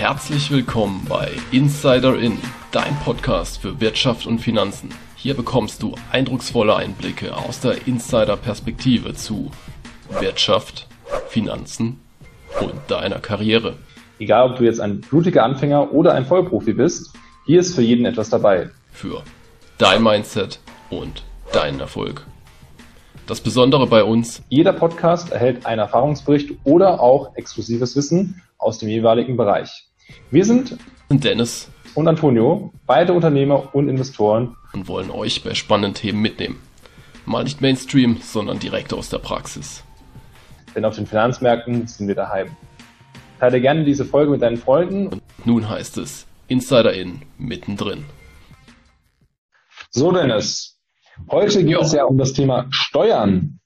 Herzlich willkommen bei Insider In, dein Podcast für Wirtschaft und Finanzen. Hier bekommst du eindrucksvolle Einblicke aus der Insider-Perspektive zu Wirtschaft, Finanzen und deiner Karriere. Egal, ob du jetzt ein blutiger Anfänger oder ein Vollprofi bist, hier ist für jeden etwas dabei. Für dein Mindset und deinen Erfolg. Das Besondere bei uns, jeder Podcast erhält einen Erfahrungsbericht oder auch exklusives Wissen aus dem jeweiligen Bereich. Wir sind Dennis und Antonio, beide Unternehmer und Investoren und wollen euch bei spannenden Themen mitnehmen. Mal nicht Mainstream, sondern direkt aus der Praxis. Denn auf den Finanzmärkten sind wir daheim. Teile gerne diese Folge mit deinen Freunden. Und nun heißt es Insider in mittendrin. So Dennis, heute geht jo. es ja um das Thema Steuern.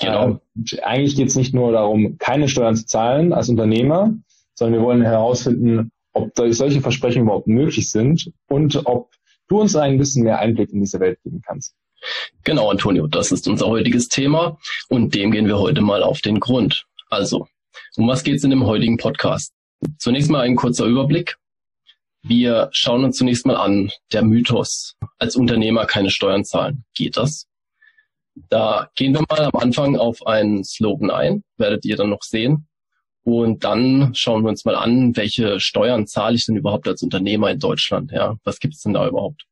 Genau. Äh, eigentlich geht es nicht nur darum, keine Steuern zu zahlen als Unternehmer, sondern wir wollen herausfinden, ob solche Versprechen überhaupt möglich sind und ob du uns ein bisschen mehr Einblick in diese Welt geben kannst. Genau, Antonio, das ist unser heutiges Thema und dem gehen wir heute mal auf den Grund. Also, um was geht es in dem heutigen Podcast? Zunächst mal ein kurzer Überblick. Wir schauen uns zunächst mal an, der Mythos, als Unternehmer keine Steuern zahlen. Geht das? Da gehen wir mal am Anfang auf einen Slogan ein, werdet ihr dann noch sehen. Und dann schauen wir uns mal an, welche Steuern zahle ich denn überhaupt als Unternehmer in Deutschland? Ja, was gibt's denn da überhaupt?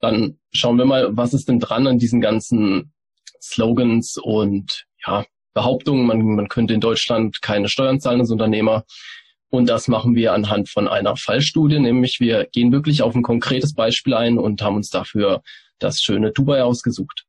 Dann schauen wir mal, was ist denn dran an diesen ganzen Slogans und ja, Behauptungen, man, man könnte in Deutschland keine Steuern zahlen als Unternehmer. Und das machen wir anhand von einer Fallstudie, nämlich wir gehen wirklich auf ein konkretes Beispiel ein und haben uns dafür das schöne Dubai ausgesucht.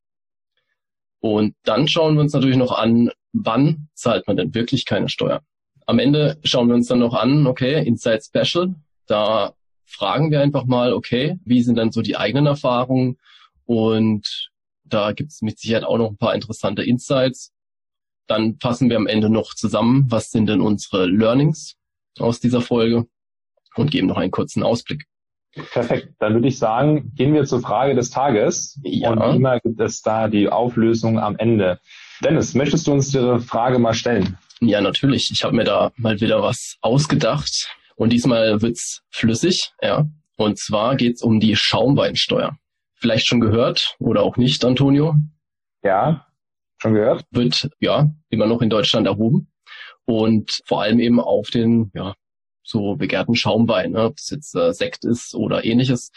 Und dann schauen wir uns natürlich noch an, wann zahlt man denn wirklich keine Steuern? Am Ende schauen wir uns dann noch an, okay, Inside Special, da fragen wir einfach mal, okay, wie sind dann so die eigenen Erfahrungen? Und da gibt es mit Sicherheit auch noch ein paar interessante Insights. Dann fassen wir am Ende noch zusammen, was sind denn unsere Learnings aus dieser Folge und geben noch einen kurzen Ausblick. Perfekt. Dann würde ich sagen, gehen wir zur Frage des Tages. Ja. Und immer gibt es da die Auflösung am Ende. Dennis, möchtest du uns die Frage mal stellen? Ja, natürlich. Ich habe mir da mal wieder was ausgedacht. Und diesmal wird's flüssig, ja. Und zwar geht's um die Schaumweinsteuer. Vielleicht schon gehört oder auch nicht, Antonio? Ja, schon gehört. Wird ja immer noch in Deutschland erhoben und vor allem eben auf den ja so begehrten Schaumwein, ne? ob es jetzt äh, Sekt ist oder ähnliches.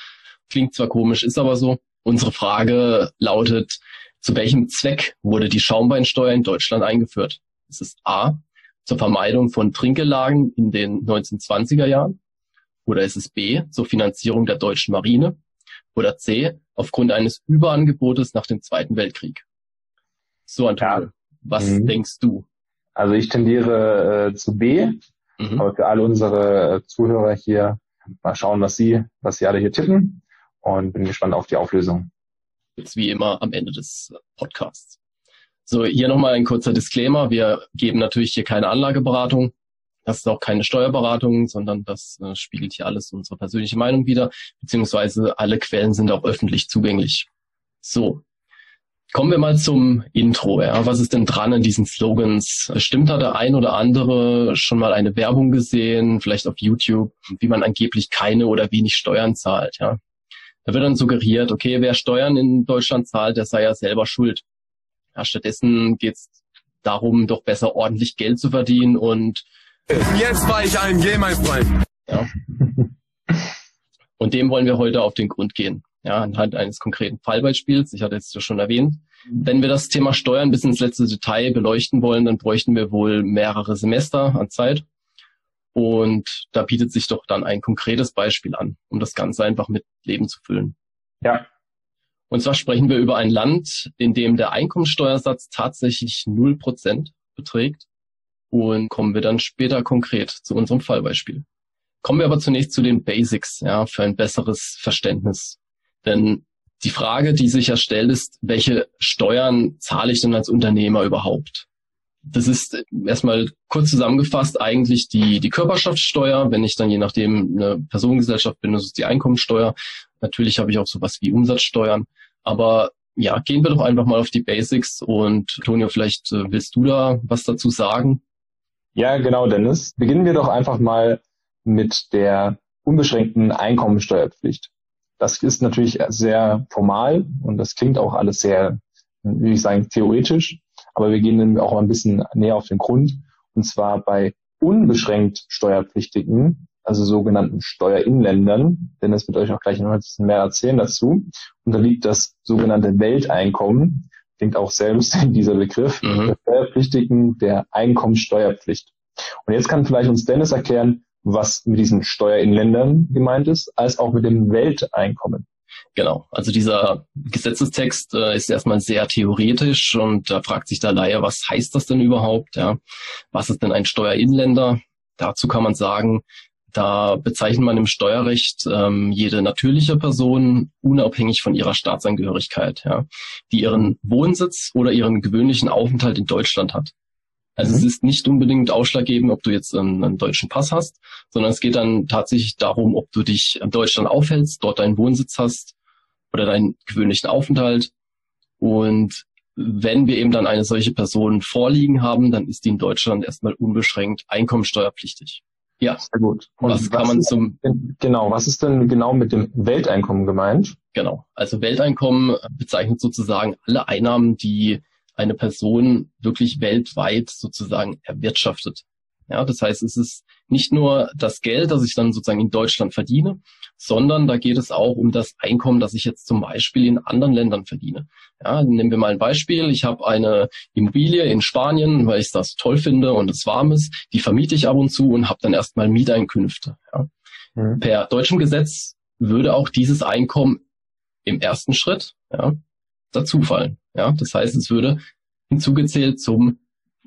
Klingt zwar komisch, ist aber so. Unsere Frage lautet, zu welchem Zweck wurde die Schaumweinsteuer in Deutschland eingeführt? Ist es A, zur Vermeidung von Trinkgelagen in den 1920er Jahren? Oder ist es B, zur Finanzierung der deutschen Marine? Oder C, aufgrund eines Überangebotes nach dem Zweiten Weltkrieg? So, Antonio, ja. was mhm. denkst du? Also ich tendiere äh, zu B, Mhm. Aber für alle unsere äh, Zuhörer hier mal schauen, was sie, was sie alle hier tippen und bin gespannt auf die Auflösung. Jetzt wie immer am Ende des Podcasts. So, hier nochmal ein kurzer Disclaimer. Wir geben natürlich hier keine Anlageberatung. Das ist auch keine Steuerberatung, sondern das äh, spiegelt hier alles unsere persönliche Meinung wider, beziehungsweise alle Quellen sind auch öffentlich zugänglich. So, Kommen wir mal zum Intro. Ja. Was ist denn dran an diesen Slogans? Stimmt hat der ein oder andere schon mal eine Werbung gesehen, vielleicht auf YouTube, wie man angeblich keine oder wenig Steuern zahlt. Ja. Da wird dann suggeriert, okay, wer Steuern in Deutschland zahlt, der sei ja selber schuld. Stattdessen geht es darum, doch besser ordentlich Geld zu verdienen und jetzt war ich ein G, mein Freund. Ja. Und dem wollen wir heute auf den Grund gehen ja, anhand eines konkreten Fallbeispiels. Ich hatte es ja schon erwähnt. Wenn wir das Thema Steuern bis ins letzte Detail beleuchten wollen, dann bräuchten wir wohl mehrere Semester an Zeit. Und da bietet sich doch dann ein konkretes Beispiel an, um das Ganze einfach mit Leben zu füllen. Ja. Und zwar sprechen wir über ein Land, in dem der Einkommensteuersatz tatsächlich null Prozent beträgt. Und kommen wir dann später konkret zu unserem Fallbeispiel. Kommen wir aber zunächst zu den Basics, ja, für ein besseres Verständnis denn die Frage, die sich ja stellt, ist, welche Steuern zahle ich denn als Unternehmer überhaupt? Das ist erstmal kurz zusammengefasst eigentlich die, die Körperschaftssteuer. Wenn ich dann je nachdem eine Personengesellschaft bin, das ist die Einkommensteuer. Natürlich habe ich auch sowas wie Umsatzsteuern. Aber ja, gehen wir doch einfach mal auf die Basics und Tonio, vielleicht äh, willst du da was dazu sagen? Ja, genau, Dennis. Beginnen wir doch einfach mal mit der unbeschränkten Einkommensteuerpflicht. Das ist natürlich sehr formal und das klingt auch alles sehr, wie ich sagen, theoretisch. Aber wir gehen auch ein bisschen näher auf den Grund. Und zwar bei unbeschränkt Steuerpflichtigen, also sogenannten Steuerinländern, denn das wird euch auch gleich noch ein bisschen mehr erzählen dazu, unterliegt das sogenannte Welteinkommen, klingt auch sehr lustig, dieser Begriff, mhm. der Steuerpflichtigen der Einkommensteuerpflicht. Und jetzt kann vielleicht uns Dennis erklären, was mit diesen Steuerinländern gemeint ist, als auch mit dem Welteinkommen. Genau, also dieser Gesetzestext äh, ist erstmal sehr theoretisch und da fragt sich der Laie, was heißt das denn überhaupt? Ja? Was ist denn ein Steuerinländer? Dazu kann man sagen, da bezeichnet man im Steuerrecht ähm, jede natürliche Person unabhängig von ihrer Staatsangehörigkeit, ja, die ihren Wohnsitz oder ihren gewöhnlichen Aufenthalt in Deutschland hat. Also mhm. es ist nicht unbedingt ausschlaggebend, ob du jetzt einen, einen, deutschen Pass hast, sondern es geht dann tatsächlich darum, ob du dich in Deutschland aufhältst, dort deinen Wohnsitz hast oder deinen gewöhnlichen Aufenthalt. Und wenn wir eben dann eine solche Person vorliegen haben, dann ist die in Deutschland erstmal unbeschränkt einkommensteuerpflichtig. Ja, sehr gut. Und was, was kann man zum genau? Was ist denn genau mit dem Welteinkommen gemeint? Genau. Also Welteinkommen bezeichnet sozusagen alle Einnahmen, die eine Person wirklich weltweit sozusagen erwirtschaftet. Ja, das heißt, es ist nicht nur das Geld, das ich dann sozusagen in Deutschland verdiene, sondern da geht es auch um das Einkommen, das ich jetzt zum Beispiel in anderen Ländern verdiene. Ja, nehmen wir mal ein Beispiel. Ich habe eine Immobilie in Spanien, weil ich das toll finde und es warm ist. Die vermiete ich ab und zu und habe dann erstmal Mieteinkünfte. Ja. Mhm. Per deutschem Gesetz würde auch dieses Einkommen im ersten Schritt ja, dazufallen. Ja, das heißt, es würde hinzugezählt zum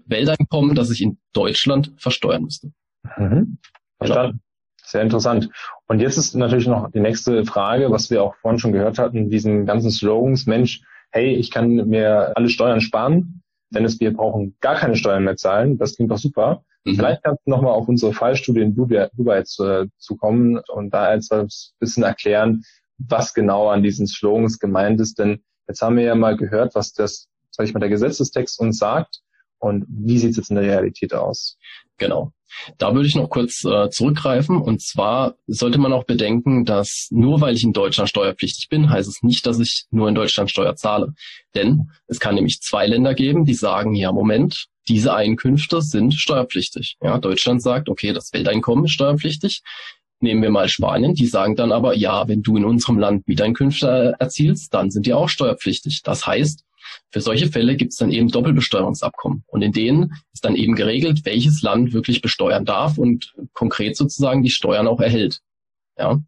Welteinkommen, das ich in Deutschland versteuern müsste. Mhm. Verstanden. Sehr interessant. Und jetzt ist natürlich noch die nächste Frage, was wir auch vorhin schon gehört hatten, diesen ganzen Slogans, Mensch, hey, ich kann mir alle Steuern sparen, denn wir brauchen gar keine Steuern mehr zahlen. Das klingt doch super. Mhm. Vielleicht kannst du nochmal auf unsere Fallstudie in Dubai, Dubai zu, zu kommen und da ein bisschen erklären, was genau an diesen Slogans gemeint ist. Denn jetzt haben wir ja mal gehört, was das, sag ich mal, der Gesetzestext uns sagt. Und wie sieht es jetzt in der Realität aus? Genau. Da würde ich noch kurz äh, zurückgreifen. Und zwar sollte man auch bedenken, dass nur weil ich in Deutschland steuerpflichtig bin, heißt es nicht, dass ich nur in Deutschland Steuer zahle. Denn es kann nämlich zwei Länder geben, die sagen, ja, Moment, diese Einkünfte sind steuerpflichtig. Ja, Deutschland sagt, okay, das Welteinkommen ist steuerpflichtig. Nehmen wir mal Spanien, die sagen dann aber, ja, wenn du in unserem Land Mieteinkünfte erzielst, dann sind die auch steuerpflichtig. Das heißt, für solche Fälle gibt es dann eben Doppelbesteuerungsabkommen. Und in denen ist dann eben geregelt, welches Land wirklich besteuern darf und konkret sozusagen die Steuern auch erhält. Ja.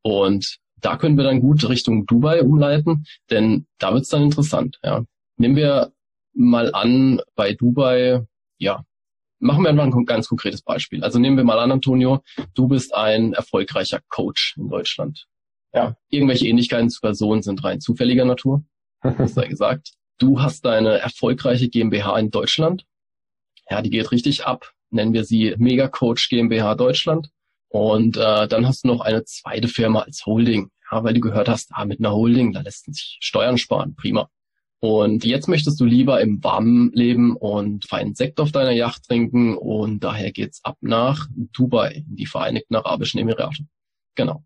Und da können wir dann gut Richtung Dubai umleiten, denn da wird es dann interessant. Ja. Nehmen wir mal an, bei Dubai, ja, machen wir mal ein ganz konkretes Beispiel. Also nehmen wir mal an, Antonio, du bist ein erfolgreicher Coach in Deutschland. Ja, irgendwelche Ähnlichkeiten zu Personen sind rein zufälliger Natur sei gesagt. Du hast deine erfolgreiche GmbH in Deutschland. Ja, die geht richtig ab. Nennen wir sie Mega Coach GmbH Deutschland. Und äh, dann hast du noch eine zweite Firma als Holding. Ja, weil du gehört hast, ah, mit einer Holding, da lässt sich Steuern sparen. Prima. Und jetzt möchtest du lieber im Warmen leben und feinen Sekt auf deiner Yacht trinken und daher geht's ab nach Dubai, in die Vereinigten Arabischen Emirate. Genau.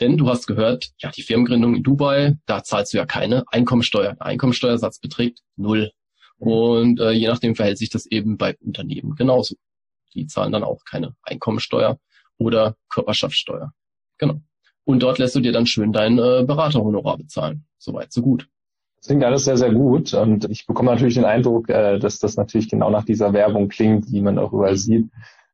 Denn du hast gehört, ja, die Firmengründung in Dubai, da zahlst du ja keine Einkommensteuer. Der Einkommensteuersatz beträgt null. Und äh, je nachdem verhält sich das eben bei Unternehmen genauso. Die zahlen dann auch keine Einkommensteuer oder Körperschaftssteuer. Genau. Und dort lässt du dir dann schön dein äh, Beraterhonorar bezahlen. Soweit, so gut. Das klingt alles sehr, sehr gut. Und ich bekomme natürlich den Eindruck, äh, dass das natürlich genau nach dieser Werbung klingt, die man auch überall sieht,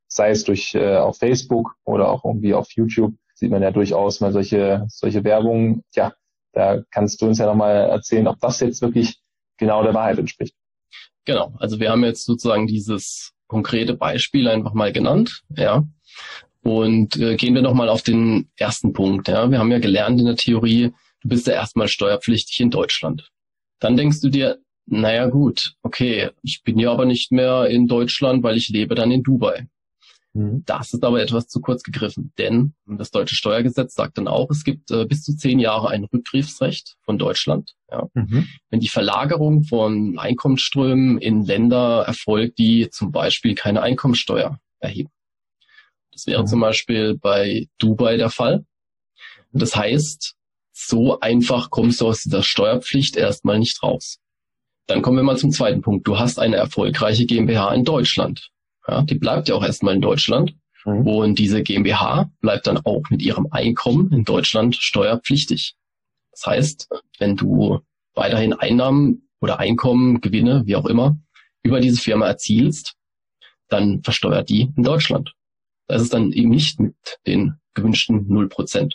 sei es durch äh, auf Facebook oder auch irgendwie auf YouTube sieht man ja durchaus mal solche, solche Werbung. Ja, da kannst du uns ja nochmal erzählen, ob das jetzt wirklich genau der Wahrheit entspricht. Genau, also wir haben jetzt sozusagen dieses konkrete Beispiel einfach mal genannt, ja. Und äh, gehen wir nochmal auf den ersten Punkt. Ja. Wir haben ja gelernt in der Theorie, du bist ja erstmal steuerpflichtig in Deutschland. Dann denkst du dir, naja gut, okay, ich bin ja aber nicht mehr in Deutschland, weil ich lebe dann in Dubai. Mhm. Das ist aber etwas zu kurz gegriffen, denn das deutsche Steuergesetz sagt dann auch, es gibt äh, bis zu zehn Jahre ein Rückgriffsrecht von Deutschland. Ja. Mhm. Wenn die Verlagerung von Einkommensströmen in Länder erfolgt, die zum Beispiel keine Einkommensteuer erheben. Das wäre mhm. zum Beispiel bei Dubai der Fall. Das heißt, so einfach kommst du aus dieser Steuerpflicht erstmal nicht raus. Dann kommen wir mal zum zweiten Punkt. Du hast eine erfolgreiche GmbH in Deutschland. Ja, die bleibt ja auch erstmal in Deutschland. Mhm. Und diese GmbH bleibt dann auch mit ihrem Einkommen in Deutschland steuerpflichtig. Das heißt, wenn du weiterhin Einnahmen oder Einkommen, Gewinne, wie auch immer, über diese Firma erzielst, dann versteuert die in Deutschland. Das ist dann eben nicht mit den gewünschten 0%.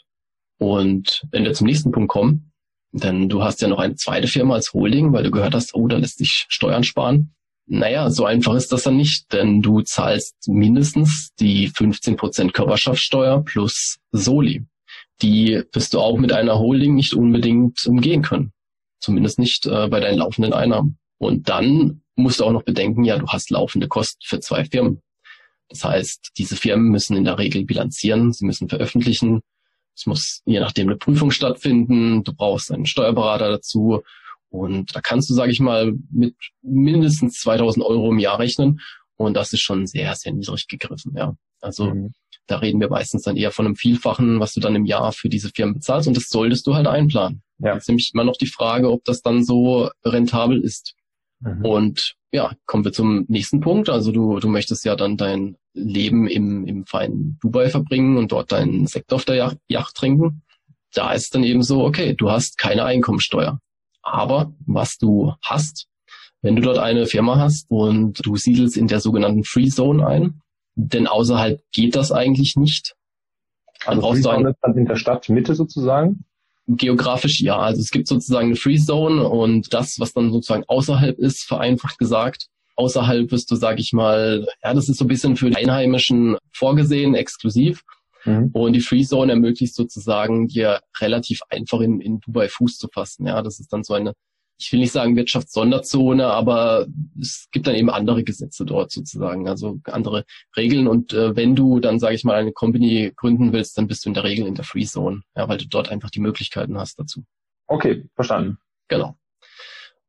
Und wenn wir zum nächsten Punkt kommen, dann du hast ja noch eine zweite Firma als Holding, weil du gehört hast, oh, da lässt sich Steuern sparen. Naja, so einfach ist das dann nicht, denn du zahlst mindestens die 15% Körperschaftssteuer plus Soli. Die wirst du auch mit einer Holding nicht unbedingt umgehen können. Zumindest nicht äh, bei deinen laufenden Einnahmen. Und dann musst du auch noch bedenken, ja, du hast laufende Kosten für zwei Firmen. Das heißt, diese Firmen müssen in der Regel bilanzieren, sie müssen veröffentlichen. Es muss je nachdem eine Prüfung stattfinden. Du brauchst einen Steuerberater dazu. Und da kannst du, sage ich mal, mit mindestens 2000 Euro im Jahr rechnen. Und das ist schon sehr, sehr niedrig gegriffen. Ja, also mhm. da reden wir meistens dann eher von einem Vielfachen, was du dann im Jahr für diese Firmen bezahlst. Und das solltest du halt einplanen. Ja. Jetzt nämlich immer noch die Frage, ob das dann so rentabel ist. Mhm. Und ja, kommen wir zum nächsten Punkt. Also du, du möchtest ja dann dein Leben im, im feinen Dubai verbringen und dort deinen Sekt auf der Yacht, Yacht trinken. Da ist dann eben so, okay, du hast keine Einkommensteuer. Aber was du hast, wenn du dort eine Firma hast und du siedelst in der sogenannten Free Zone ein, denn außerhalb geht das eigentlich nicht. Dann also brauchst du ein, in der Stadtmitte sozusagen? Geografisch ja. Also es gibt sozusagen eine Free Zone und das, was dann sozusagen außerhalb ist, vereinfacht gesagt. Außerhalb wirst du, sag ich mal, ja, das ist so ein bisschen für die Einheimischen vorgesehen, exklusiv. Mhm. Und die Free Zone ermöglicht sozusagen dir relativ einfach in, in Dubai Fuß zu fassen. Ja, das ist dann so eine ich will nicht sagen Wirtschaftssonderzone, aber es gibt dann eben andere Gesetze dort sozusagen, also andere Regeln. Und äh, wenn du dann, sage ich mal, eine Company gründen willst, dann bist du in der Regel in der Free Zone, ja, weil du dort einfach die Möglichkeiten hast dazu. Okay, verstanden. Genau.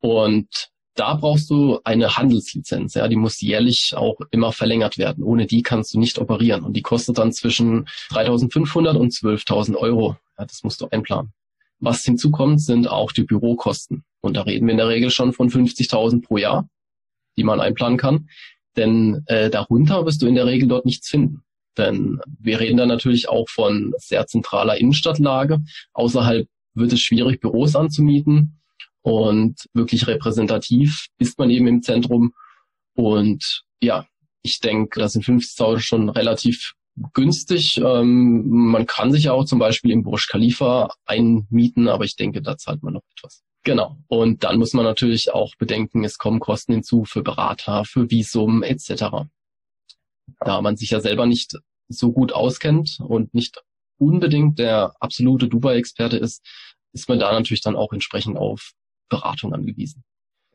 Und da brauchst du eine Handelslizenz, ja, die muss jährlich auch immer verlängert werden. Ohne die kannst du nicht operieren und die kostet dann zwischen 3.500 und 12.000 Euro. Ja, das musst du einplanen. Was hinzukommt, sind auch die Bürokosten. Und da reden wir in der Regel schon von 50.000 pro Jahr, die man einplanen kann. Denn äh, darunter wirst du in der Regel dort nichts finden. Denn wir reden da natürlich auch von sehr zentraler Innenstadtlage. Außerhalb wird es schwierig, Büros anzumieten. Und wirklich repräsentativ ist man eben im Zentrum. Und ja, ich denke, da sind 50.000 schon relativ günstig. Ähm, man kann sich ja auch zum Beispiel im Burj Khalifa einmieten, aber ich denke, da zahlt man noch etwas. Genau. Und dann muss man natürlich auch bedenken, es kommen Kosten hinzu für Berater, für Visum etc. Da man sich ja selber nicht so gut auskennt und nicht unbedingt der absolute Dubai-Experte ist, ist man da natürlich dann auch entsprechend auf Beratung angewiesen.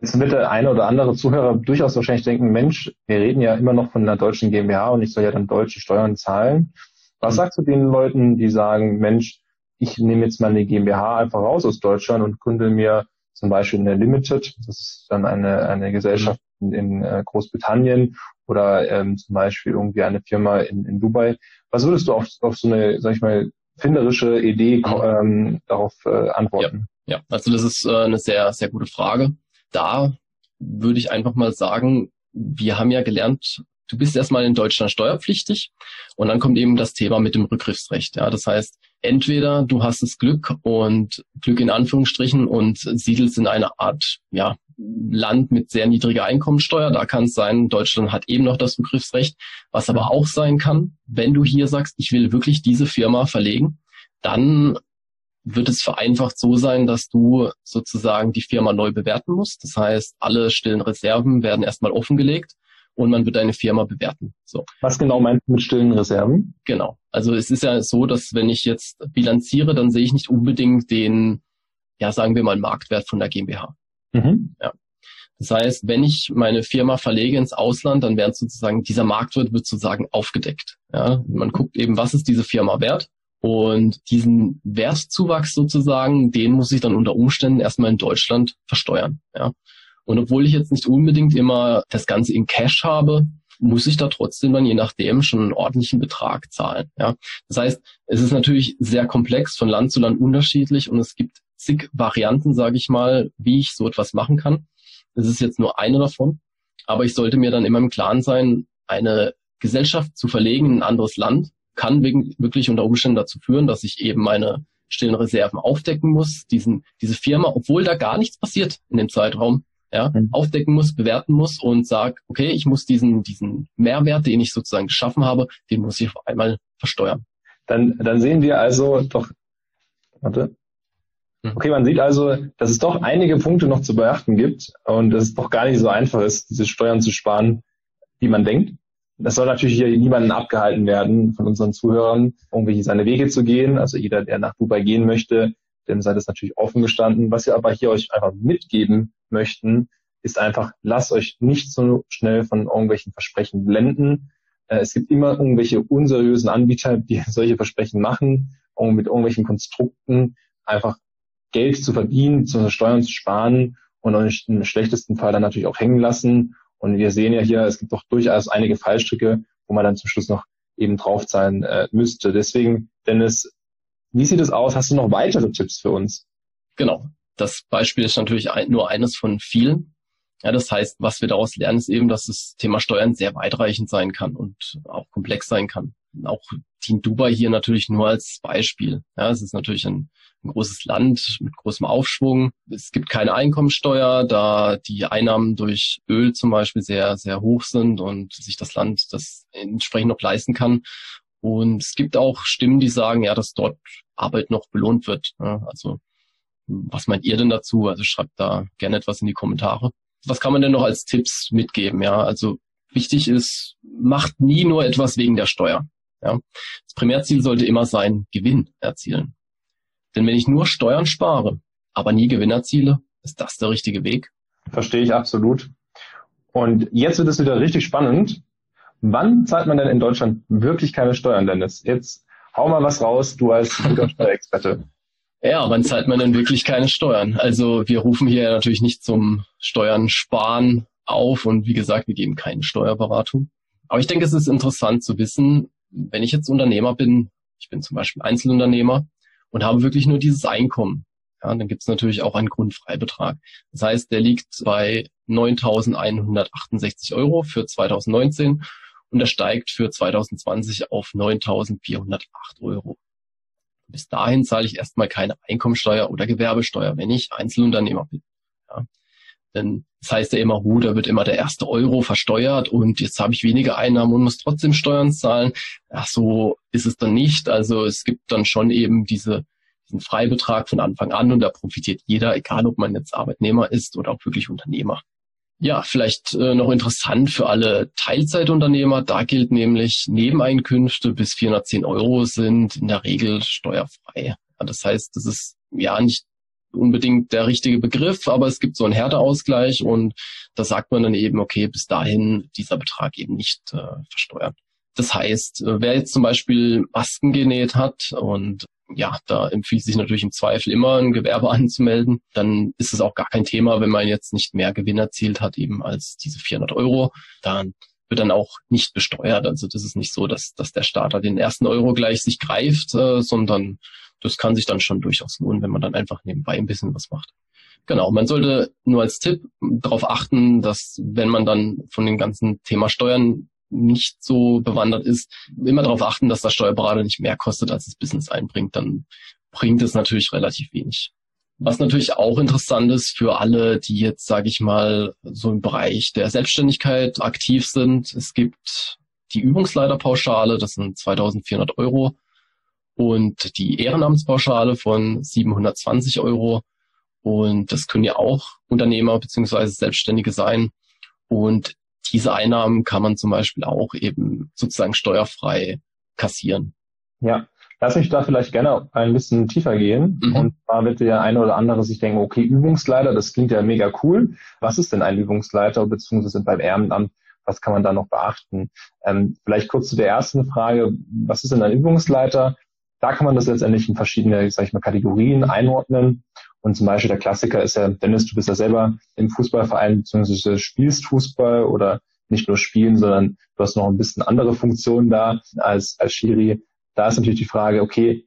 Jetzt wird der eine oder andere Zuhörer durchaus wahrscheinlich denken, Mensch, wir reden ja immer noch von einer deutschen GmbH und ich soll ja dann deutsche Steuern zahlen. Was mhm. sagst du den Leuten, die sagen, Mensch, ich nehme jetzt mal eine GmbH einfach raus aus Deutschland und gründe mir zum Beispiel eine Limited, das ist dann eine, eine Gesellschaft in, in äh, Großbritannien oder ähm, zum Beispiel irgendwie eine Firma in, in Dubai. Was würdest du auf, auf so eine, sag ich mal, finderische Idee mhm. ähm, darauf äh, antworten? Ja, ja, also das ist äh, eine sehr, sehr gute Frage da würde ich einfach mal sagen, wir haben ja gelernt, du bist erstmal in Deutschland steuerpflichtig und dann kommt eben das Thema mit dem Rückgriffsrecht. Ja, das heißt, entweder du hast das Glück und Glück in Anführungsstrichen und siedelst in einer Art, ja, Land mit sehr niedriger Einkommensteuer. Da kann es sein, Deutschland hat eben noch das Rückgriffsrecht. Was aber auch sein kann, wenn du hier sagst, ich will wirklich diese Firma verlegen, dann wird es vereinfacht so sein, dass du sozusagen die Firma neu bewerten musst. Das heißt, alle stillen Reserven werden erstmal offengelegt und man wird deine Firma bewerten. So. Was genau meinst du mit stillen Reserven? Genau. Also es ist ja so, dass wenn ich jetzt bilanziere, dann sehe ich nicht unbedingt den, ja, sagen wir mal, Marktwert von der GmbH. Mhm. Ja. Das heißt, wenn ich meine Firma verlege ins Ausland, dann wird sozusagen dieser Marktwert wird sozusagen aufgedeckt. Ja, man guckt eben, was ist diese Firma wert und diesen Wertzuwachs sozusagen, den muss ich dann unter Umständen erstmal in Deutschland versteuern. Ja. Und obwohl ich jetzt nicht unbedingt immer das Ganze in Cash habe, muss ich da trotzdem dann je nachdem schon einen ordentlichen Betrag zahlen. Ja, das heißt, es ist natürlich sehr komplex, von Land zu Land unterschiedlich und es gibt zig Varianten, sage ich mal, wie ich so etwas machen kann. Das ist jetzt nur eine davon, aber ich sollte mir dann immer im Klaren sein, eine Gesellschaft zu verlegen in ein anderes Land kann wirklich unter Umständen dazu führen, dass ich eben meine stillen Reserven aufdecken muss, diesen, diese Firma, obwohl da gar nichts passiert in dem Zeitraum, ja, mhm. aufdecken muss, bewerten muss und sag, okay, ich muss diesen, diesen Mehrwert, den ich sozusagen geschaffen habe, den muss ich auf einmal versteuern. Dann, dann sehen wir also doch, warte. Mhm. Okay, man sieht also, dass es doch einige Punkte noch zu beachten gibt und dass es doch gar nicht so einfach ist, diese Steuern zu sparen, wie man denkt. Das soll natürlich hier niemanden abgehalten werden von unseren Zuhörern, irgendwie seine Wege zu gehen. Also jeder, der nach Dubai gehen möchte, dem sei das natürlich offen gestanden. Was wir aber hier euch einfach mitgeben möchten, ist einfach, lasst euch nicht so schnell von irgendwelchen Versprechen blenden. Äh, es gibt immer irgendwelche unseriösen Anbieter, die solche Versprechen machen, um mit irgendwelchen Konstrukten einfach Geld zu verdienen, zu Steuern zu sparen und im schlechtesten Fall dann natürlich auch hängen lassen und wir sehen ja hier, es gibt doch durchaus einige Fallstricke, wo man dann zum Schluss noch eben draufzahlen äh, müsste. Deswegen, Dennis, wie sieht es aus? Hast du noch weitere Tipps für uns? Genau. Das Beispiel ist natürlich ein, nur eines von vielen. Ja, das heißt, was wir daraus lernen, ist eben, dass das Thema Steuern sehr weitreichend sein kann und auch komplex sein kann. Auch Team Dubai hier natürlich nur als Beispiel. Ja, es ist natürlich ein ein großes Land mit großem Aufschwung. Es gibt keine Einkommensteuer, da die Einnahmen durch Öl zum Beispiel sehr, sehr hoch sind und sich das Land das entsprechend noch leisten kann. Und es gibt auch Stimmen, die sagen, ja, dass dort Arbeit noch belohnt wird. Also was meint ihr denn dazu? Also schreibt da gerne etwas in die Kommentare. Was kann man denn noch als Tipps mitgeben? Ja, also wichtig ist, macht nie nur etwas wegen der Steuer. Ja, das Primärziel sollte immer sein, Gewinn erzielen. Denn wenn ich nur Steuern spare, aber nie Gewinn erziele, ist das der richtige Weg? Verstehe ich absolut. Und jetzt wird es wieder richtig spannend. Wann zahlt man denn in Deutschland wirklich keine Steuern, Dennis? Jetzt hau mal was raus, du als guter Steuerexperte. Ja, wann zahlt man denn wirklich keine Steuern? Also wir rufen hier natürlich nicht zum Steuern sparen auf und wie gesagt, wir geben keine Steuerberatung. Aber ich denke, es ist interessant zu wissen, wenn ich jetzt Unternehmer bin, ich bin zum Beispiel Einzelunternehmer und habe wirklich nur dieses Einkommen. Ja, dann gibt es natürlich auch einen Grundfreibetrag. Das heißt, der liegt bei 9.168 Euro für 2019 und er steigt für 2020 auf 9.408 Euro. Bis dahin zahle ich erstmal keine Einkommensteuer oder Gewerbesteuer, wenn ich Einzelunternehmer bin. Ja. Denn das heißt ja immer, hu, da wird immer der erste Euro versteuert und jetzt habe ich weniger Einnahmen und muss trotzdem Steuern zahlen. Ach so ist es dann nicht. Also es gibt dann schon eben diese, diesen Freibetrag von Anfang an und da profitiert jeder, egal ob man jetzt Arbeitnehmer ist oder auch wirklich Unternehmer. Ja, vielleicht äh, noch interessant für alle Teilzeitunternehmer. Da gilt nämlich, Nebeneinkünfte bis 410 Euro sind in der Regel steuerfrei. Ja, das heißt, das ist ja nicht unbedingt der richtige Begriff, aber es gibt so einen Härteausgleich und da sagt man dann eben, okay, bis dahin dieser Betrag eben nicht äh, versteuert. Das heißt, äh, wer jetzt zum Beispiel Masken genäht hat und ja, da empfiehlt sich natürlich im Zweifel immer ein Gewerbe anzumelden. Dann ist es auch gar kein Thema, wenn man jetzt nicht mehr Gewinn erzielt hat, eben als diese 400 Euro. Dann wird dann auch nicht besteuert. Also das ist nicht so, dass, dass der Starter den ersten Euro gleich sich greift, äh, sondern das kann sich dann schon durchaus lohnen, wenn man dann einfach nebenbei ein bisschen was macht. Genau, man sollte nur als Tipp darauf achten, dass wenn man dann von dem ganzen Thema Steuern nicht so bewandert ist, immer darauf achten, dass der Steuerberater nicht mehr kostet, als das Business einbringt. Dann bringt es natürlich relativ wenig. Was natürlich auch interessant ist für alle, die jetzt, sage ich mal, so im Bereich der Selbstständigkeit aktiv sind. Es gibt die Übungsleiterpauschale, das sind 2400 Euro und die Ehrenamtspauschale von 720 Euro. Und das können ja auch Unternehmer beziehungsweise Selbstständige sein. Und diese Einnahmen kann man zum Beispiel auch eben sozusagen steuerfrei kassieren. Ja, lass mich da vielleicht gerne ein bisschen tiefer gehen. Mhm. Und zwar wird der eine oder andere sich denken, okay, Übungsleiter, das klingt ja mega cool. Was ist denn ein Übungsleiter beziehungsweise beim Ehrenamt? Was kann man da noch beachten? Ähm, vielleicht kurz zu der ersten Frage. Was ist denn ein Übungsleiter? Da kann man das letztendlich in verschiedene, sag ich mal, Kategorien einordnen. Und zum Beispiel der Klassiker ist ja, Dennis, du bist ja selber im Fußballverein, beziehungsweise spielst Fußball oder nicht nur spielen, sondern du hast noch ein bisschen andere Funktionen da als, als Schiri. Da ist natürlich die Frage, okay,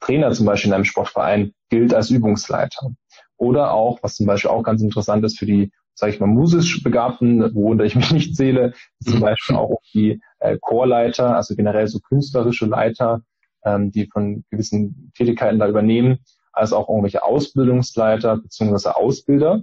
Trainer zum Beispiel in einem Sportverein gilt als Übungsleiter. Oder auch, was zum Beispiel auch ganz interessant ist für die, sage ich mal, musisch Begabten, worunter ich mich nicht zähle, zum mhm. Beispiel auch die äh, Chorleiter, also generell so künstlerische Leiter, ähm, die von gewissen Tätigkeiten da übernehmen, als auch irgendwelche Ausbildungsleiter beziehungsweise Ausbilder,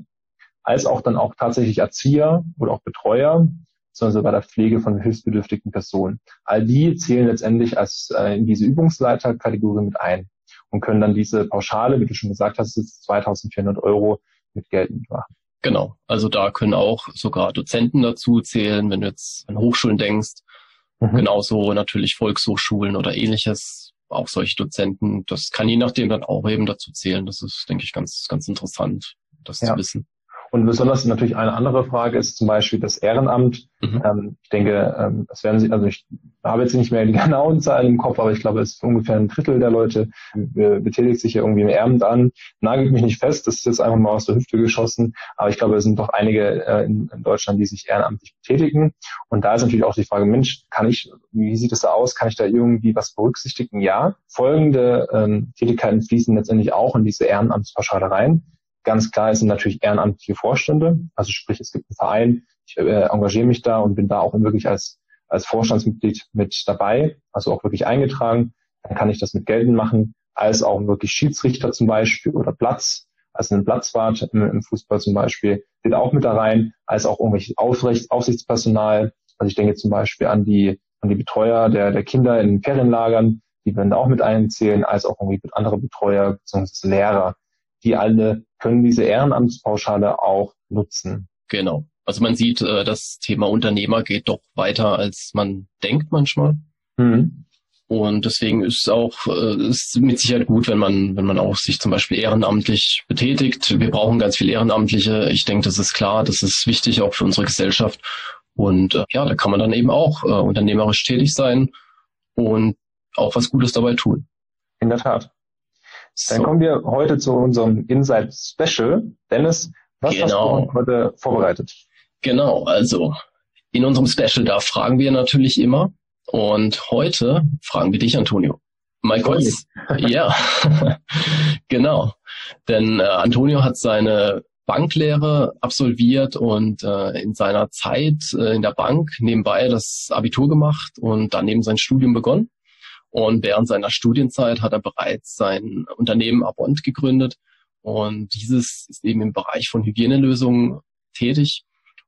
als auch dann auch tatsächlich Erzieher oder auch Betreuer, beziehungsweise bei der Pflege von hilfsbedürftigen Personen. All die zählen letztendlich als äh, in diese Übungsleiterkategorie mit ein und können dann diese Pauschale, wie du schon gesagt hast, 2400 Euro mit Geld machen. Genau, also da können auch sogar Dozenten dazu zählen, wenn du jetzt an Hochschulen denkst. Mhm. Genauso natürlich Volkshochschulen oder ähnliches, auch solche Dozenten. Das kann je nachdem dann auch eben dazu zählen. Das ist, denke ich, ganz, ganz interessant, das ja. zu wissen. Und besonders natürlich eine andere Frage ist zum Beispiel das Ehrenamt. Mhm. Ähm, ich denke, ähm, das werden Sie, also ich habe jetzt nicht mehr die genauen Zahlen im Kopf, aber ich glaube, es ist ungefähr ein Drittel der Leute betätigt sich ja irgendwie im Ehrenamt an. Nagelt mich nicht fest, das ist jetzt einfach mal aus der Hüfte geschossen, aber ich glaube, es sind doch einige äh, in, in, Deutschland, die sich ehrenamtlich betätigen. Und da ist natürlich auch die Frage, Mensch, kann ich, wie sieht es da aus? Kann ich da irgendwie was berücksichtigen? Ja. Folgende ähm, Tätigkeiten fließen letztendlich auch in diese Ehrenamtspauschale rein. Ganz klar, es sind natürlich ehrenamtliche Vorstände. Also sprich, es gibt einen Verein, ich äh, engagiere mich da und bin da auch wirklich als, als Vorstandsmitglied mit dabei, also auch wirklich eingetragen. Dann kann ich das mit Gelden machen, als auch wirklich Schiedsrichter zum Beispiel oder Platz, also ein Platzwart im, im Fußball zum Beispiel, geht auch mit da rein, als auch irgendwelches Aufrecht, Aufsichtspersonal. Also ich denke zum Beispiel an die, an die Betreuer der, der Kinder in Ferienlagern, die werden da auch mit einzählen, als auch irgendwie mit andere Betreuer bzw. Lehrer die alle können diese Ehrenamtspauschale auch nutzen. Genau. Also man sieht, äh, das Thema Unternehmer geht doch weiter, als man denkt manchmal. Mhm. Und deswegen ist es auch äh, ist mit Sicherheit gut, wenn man wenn man auch sich zum Beispiel ehrenamtlich betätigt. Wir brauchen ganz viel Ehrenamtliche. Ich denke, das ist klar, das ist wichtig auch für unsere Gesellschaft. Und äh, ja, da kann man dann eben auch äh, unternehmerisch tätig sein und auch was Gutes dabei tun. In der Tat. Dann so. kommen wir heute zu unserem Insight Special. Dennis, was genau. hast du heute vorbereitet? Genau, also in unserem Special, da fragen wir natürlich immer. Und heute fragen wir dich, Antonio. Mal kurz. ja, genau. Denn äh, Antonio hat seine Banklehre absolviert und äh, in seiner Zeit äh, in der Bank nebenbei das Abitur gemacht und daneben sein Studium begonnen. Und während seiner Studienzeit hat er bereits sein Unternehmen Abond gegründet. Und dieses ist eben im Bereich von Hygienelösungen tätig.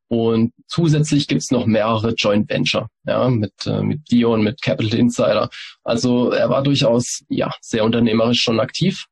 Und zusätzlich gibt's noch mehrere Joint Venture, ja, mit, äh, mit Dion, mit Capital Insider. Also er war durchaus, ja, sehr unternehmerisch schon aktiv.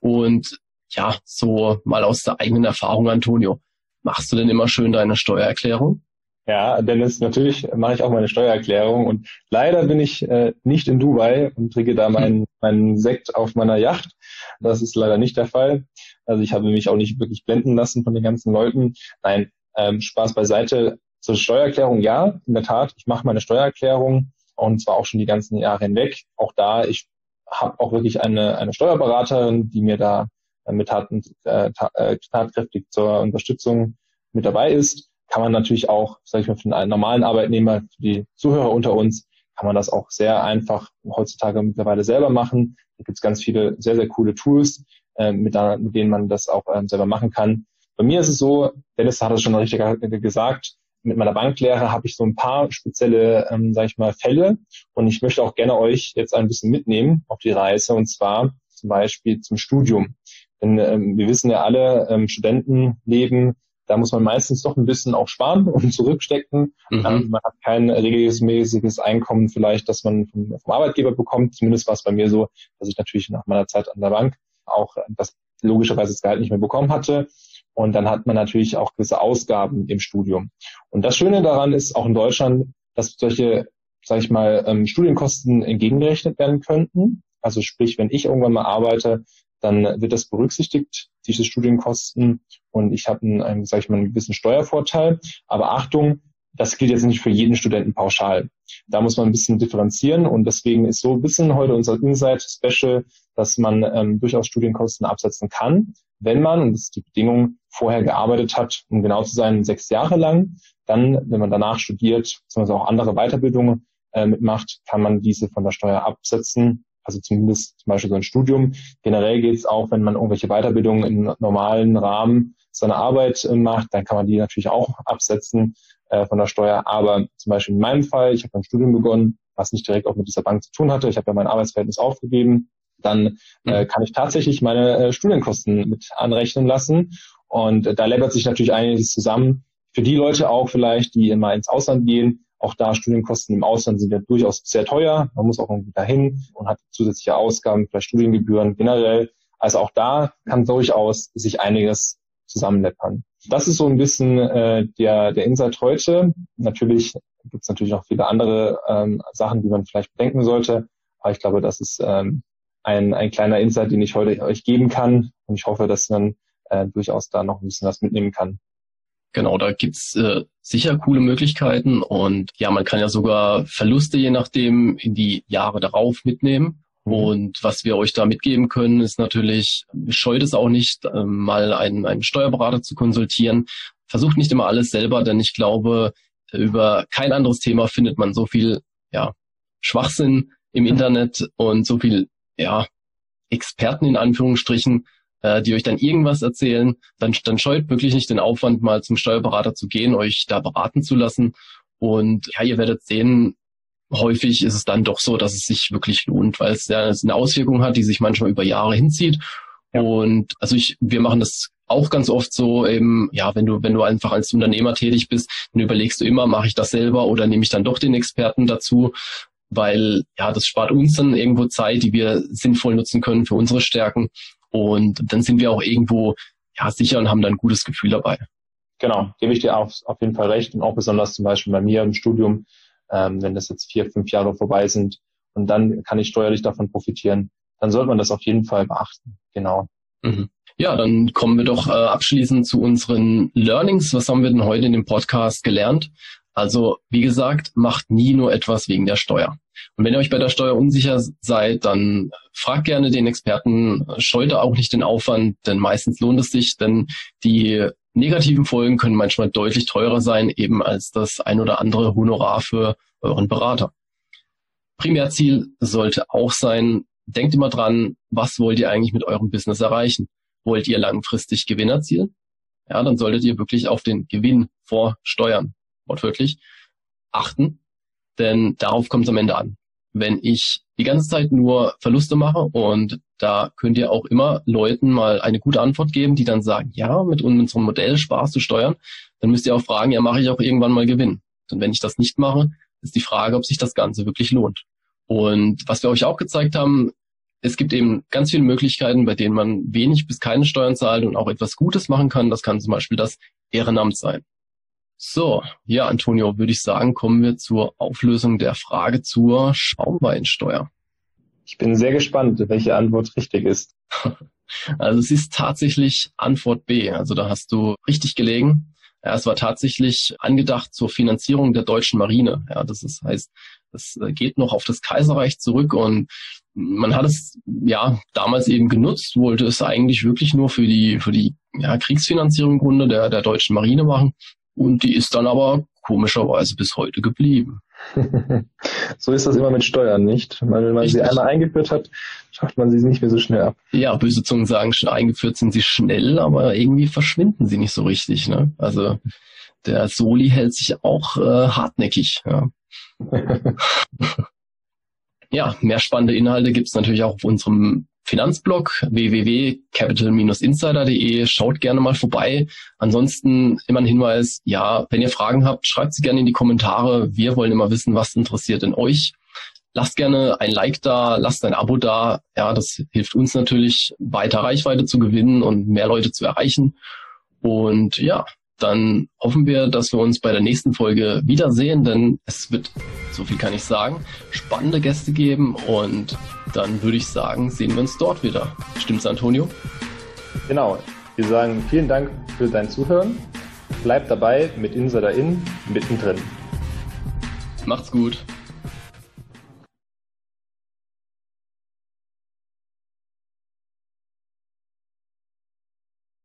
Und ja, so mal aus der eigenen Erfahrung, Antonio. Machst du denn immer schön deine Steuererklärung? Ja, Dennis, natürlich mache ich auch meine Steuererklärung und leider bin ich äh, nicht in Dubai und trinke da meinen, meinen Sekt auf meiner Yacht. Das ist leider nicht der Fall. Also ich habe mich auch nicht wirklich blenden lassen von den ganzen Leuten. Nein, ähm, Spaß beiseite. Zur Steuererklärung, ja, in der Tat, ich mache meine Steuererklärung und zwar auch schon die ganzen Jahre hinweg. Auch da, ich habe auch wirklich eine, eine Steuerberaterin, die mir da äh, mit tat, äh, äh, tatkräftig zur Unterstützung mit dabei ist kann man natürlich auch, sage ich mal, für einen normalen Arbeitnehmer, für die Zuhörer unter uns, kann man das auch sehr einfach heutzutage mittlerweile selber machen. Da gibt es ganz viele sehr, sehr coole Tools, äh, mit, mit, denen man das auch ähm, selber machen kann. Bei mir ist es so, Dennis hat es schon richtig gesagt, mit meiner Banklehre habe ich so ein paar spezielle, ähm, sage ich mal, Fälle und ich möchte auch gerne euch jetzt ein bisschen mitnehmen auf die Reise und zwar zum Beispiel zum Studium. Denn ähm, wir wissen ja alle, ähm, Studentenleben da muss man meistens doch ein bisschen auch sparen und zurückstecken. Mhm. Ähm, man hat kein regelmäßiges Einkommen vielleicht, das man vom, vom, Arbeitgeber bekommt. Zumindest war es bei mir so, dass ich natürlich nach meiner Zeit an der Bank auch das logischerweise das Gehalt nicht mehr bekommen hatte. Und dann hat man natürlich auch gewisse Ausgaben im Studium. Und das Schöne daran ist auch in Deutschland, dass solche, sage ich mal, ähm, Studienkosten entgegengerechnet werden könnten. Also sprich, wenn ich irgendwann mal arbeite, dann wird das berücksichtigt, diese Studienkosten. Und ich habe einen, sag ich mal, einen gewissen Steuervorteil. Aber Achtung, das gilt jetzt nicht für jeden Studenten pauschal. Da muss man ein bisschen differenzieren und deswegen ist so ein bisschen heute unser Insight Special, dass man ähm, durchaus Studienkosten absetzen kann, wenn man, und das ist die Bedingung, vorher gearbeitet hat, um genau zu sein, sechs Jahre lang. Dann, wenn man danach studiert, beziehungsweise auch andere Weiterbildungen äh, mitmacht, kann man diese von der Steuer absetzen. Also zumindest zum Beispiel so ein Studium. Generell geht es auch, wenn man irgendwelche Weiterbildungen im normalen Rahmen seiner Arbeit äh, macht, dann kann man die natürlich auch absetzen äh, von der Steuer. Aber zum Beispiel in meinem Fall, ich habe ein Studium begonnen, was nicht direkt auch mit dieser Bank zu tun hatte. Ich habe ja mein Arbeitsverhältnis aufgegeben. Dann äh, mhm. kann ich tatsächlich meine äh, Studienkosten mit anrechnen lassen. Und äh, da läppert sich natürlich einiges zusammen. Für die Leute auch vielleicht, die immer ins Ausland gehen, auch da Studienkosten im Ausland sind ja durchaus sehr teuer. Man muss auch irgendwie dahin und hat zusätzliche Ausgaben, vielleicht Studiengebühren generell. Also auch da kann durchaus sich einiges zusammenleppern. Das ist so ein bisschen äh, der, der Insight heute. Natürlich gibt es natürlich noch viele andere ähm, Sachen, die man vielleicht bedenken sollte. Aber ich glaube, das ist ähm, ein, ein kleiner Insight, den ich heute euch geben kann. Und ich hoffe, dass man äh, durchaus da noch ein bisschen was mitnehmen kann. Genau, da gibt's äh, sicher coole Möglichkeiten und ja, man kann ja sogar Verluste je nachdem in die Jahre darauf mitnehmen. Mhm. Und was wir euch da mitgeben können, ist natürlich, scheut es auch nicht, äh, mal einen, einen Steuerberater zu konsultieren. Versucht nicht immer alles selber, denn ich glaube, über kein anderes Thema findet man so viel ja, Schwachsinn im mhm. Internet und so viel ja, Experten in Anführungsstrichen, äh, die euch dann irgendwas erzählen, dann, dann scheut wirklich nicht den Aufwand, mal zum Steuerberater zu gehen, euch da beraten zu lassen. Und ja, ihr werdet sehen, häufig ist es dann doch so, dass es sich wirklich lohnt, weil es ja eine Auswirkung hat, die sich manchmal über Jahre hinzieht. Ja. Und also ich, wir machen das auch ganz oft so eben, ja, wenn du, wenn du einfach als Unternehmer tätig bist, dann überlegst du immer, mache ich das selber oder nehme ich dann doch den Experten dazu, weil ja, das spart uns dann irgendwo Zeit, die wir sinnvoll nutzen können für unsere Stärken. Und dann sind wir auch irgendwo ja, sicher und haben dann ein gutes Gefühl dabei. Genau, gebe ich dir auf, auf jeden Fall recht. Und auch besonders zum Beispiel bei mir im Studium, ähm, wenn das jetzt vier, fünf Jahre vorbei sind und dann kann ich steuerlich davon profitieren, dann sollte man das auf jeden Fall beachten. Genau. Mhm. Ja, dann kommen wir doch äh, abschließend zu unseren Learnings. Was haben wir denn heute in dem Podcast gelernt? Also, wie gesagt, macht nie nur etwas wegen der Steuer. Und wenn ihr euch bei der Steuer unsicher seid, dann fragt gerne den Experten, scheut auch nicht den Aufwand, denn meistens lohnt es sich, denn die negativen Folgen können manchmal deutlich teurer sein, eben als das ein oder andere Honorar für euren Berater. Primärziel sollte auch sein, denkt immer dran, was wollt ihr eigentlich mit eurem Business erreichen? Wollt ihr langfristig Gewinn erzielen? Ja, dann solltet ihr wirklich auf den Gewinn vor Steuern, wortwörtlich, achten denn darauf kommt es am Ende an. Wenn ich die ganze Zeit nur Verluste mache und da könnt ihr auch immer Leuten mal eine gute Antwort geben, die dann sagen, ja, mit unserem Modell Spaß zu steuern, dann müsst ihr auch fragen, ja, mache ich auch irgendwann mal Gewinn. Und wenn ich das nicht mache, ist die Frage, ob sich das Ganze wirklich lohnt. Und was wir euch auch gezeigt haben, es gibt eben ganz viele Möglichkeiten, bei denen man wenig bis keine Steuern zahlt und auch etwas Gutes machen kann. Das kann zum Beispiel das Ehrenamt sein. So, ja, Antonio, würde ich sagen, kommen wir zur Auflösung der Frage zur Schaumweinsteuer. Ich bin sehr gespannt, welche Antwort richtig ist. Also es ist tatsächlich Antwort B. Also da hast du richtig gelegen. Ja, es war tatsächlich angedacht zur Finanzierung der deutschen Marine. Ja, das ist, heißt, es geht noch auf das Kaiserreich zurück und man hat es ja damals eben genutzt, wollte es eigentlich wirklich nur für die für die ja, Kriegsfinanzierung im Grunde der der deutschen Marine machen und die ist dann aber komischerweise bis heute geblieben. so ist das immer mit Steuern, nicht? Weil wenn man Richtig. sie einmal eingeführt hat, schafft man sie nicht mehr so schnell ab. Ja, böse Zungen sagen, eingeführt sind sie schnell, aber irgendwie verschwinden sie nicht so richtig. Ne? Also der Soli hält sich auch äh, hartnäckig. Ja. ja, mehr spannende Inhalte gibt's natürlich auch auf unserem Finanzblog www.capital-insider.de. Schaut gerne mal vorbei. Ansonsten immer ein Hinweis, ja, wenn ihr Fragen habt, schreibt sie gerne in die Kommentare. Wir wollen immer wissen, was interessiert in euch. Lasst gerne ein Like da, lasst ein Abo da. Ja, das hilft uns natürlich, weiter Reichweite zu gewinnen und mehr Leute zu erreichen. Und ja, dann hoffen wir, dass wir uns bei der nächsten Folge wiedersehen, denn es wird, so viel kann ich sagen, spannende Gäste geben und dann würde ich sagen, sehen wir uns dort wieder. Stimmt's, Antonio? Genau. Wir sagen vielen Dank für dein Zuhören. Bleib dabei mit Insider In mittendrin. Macht's gut.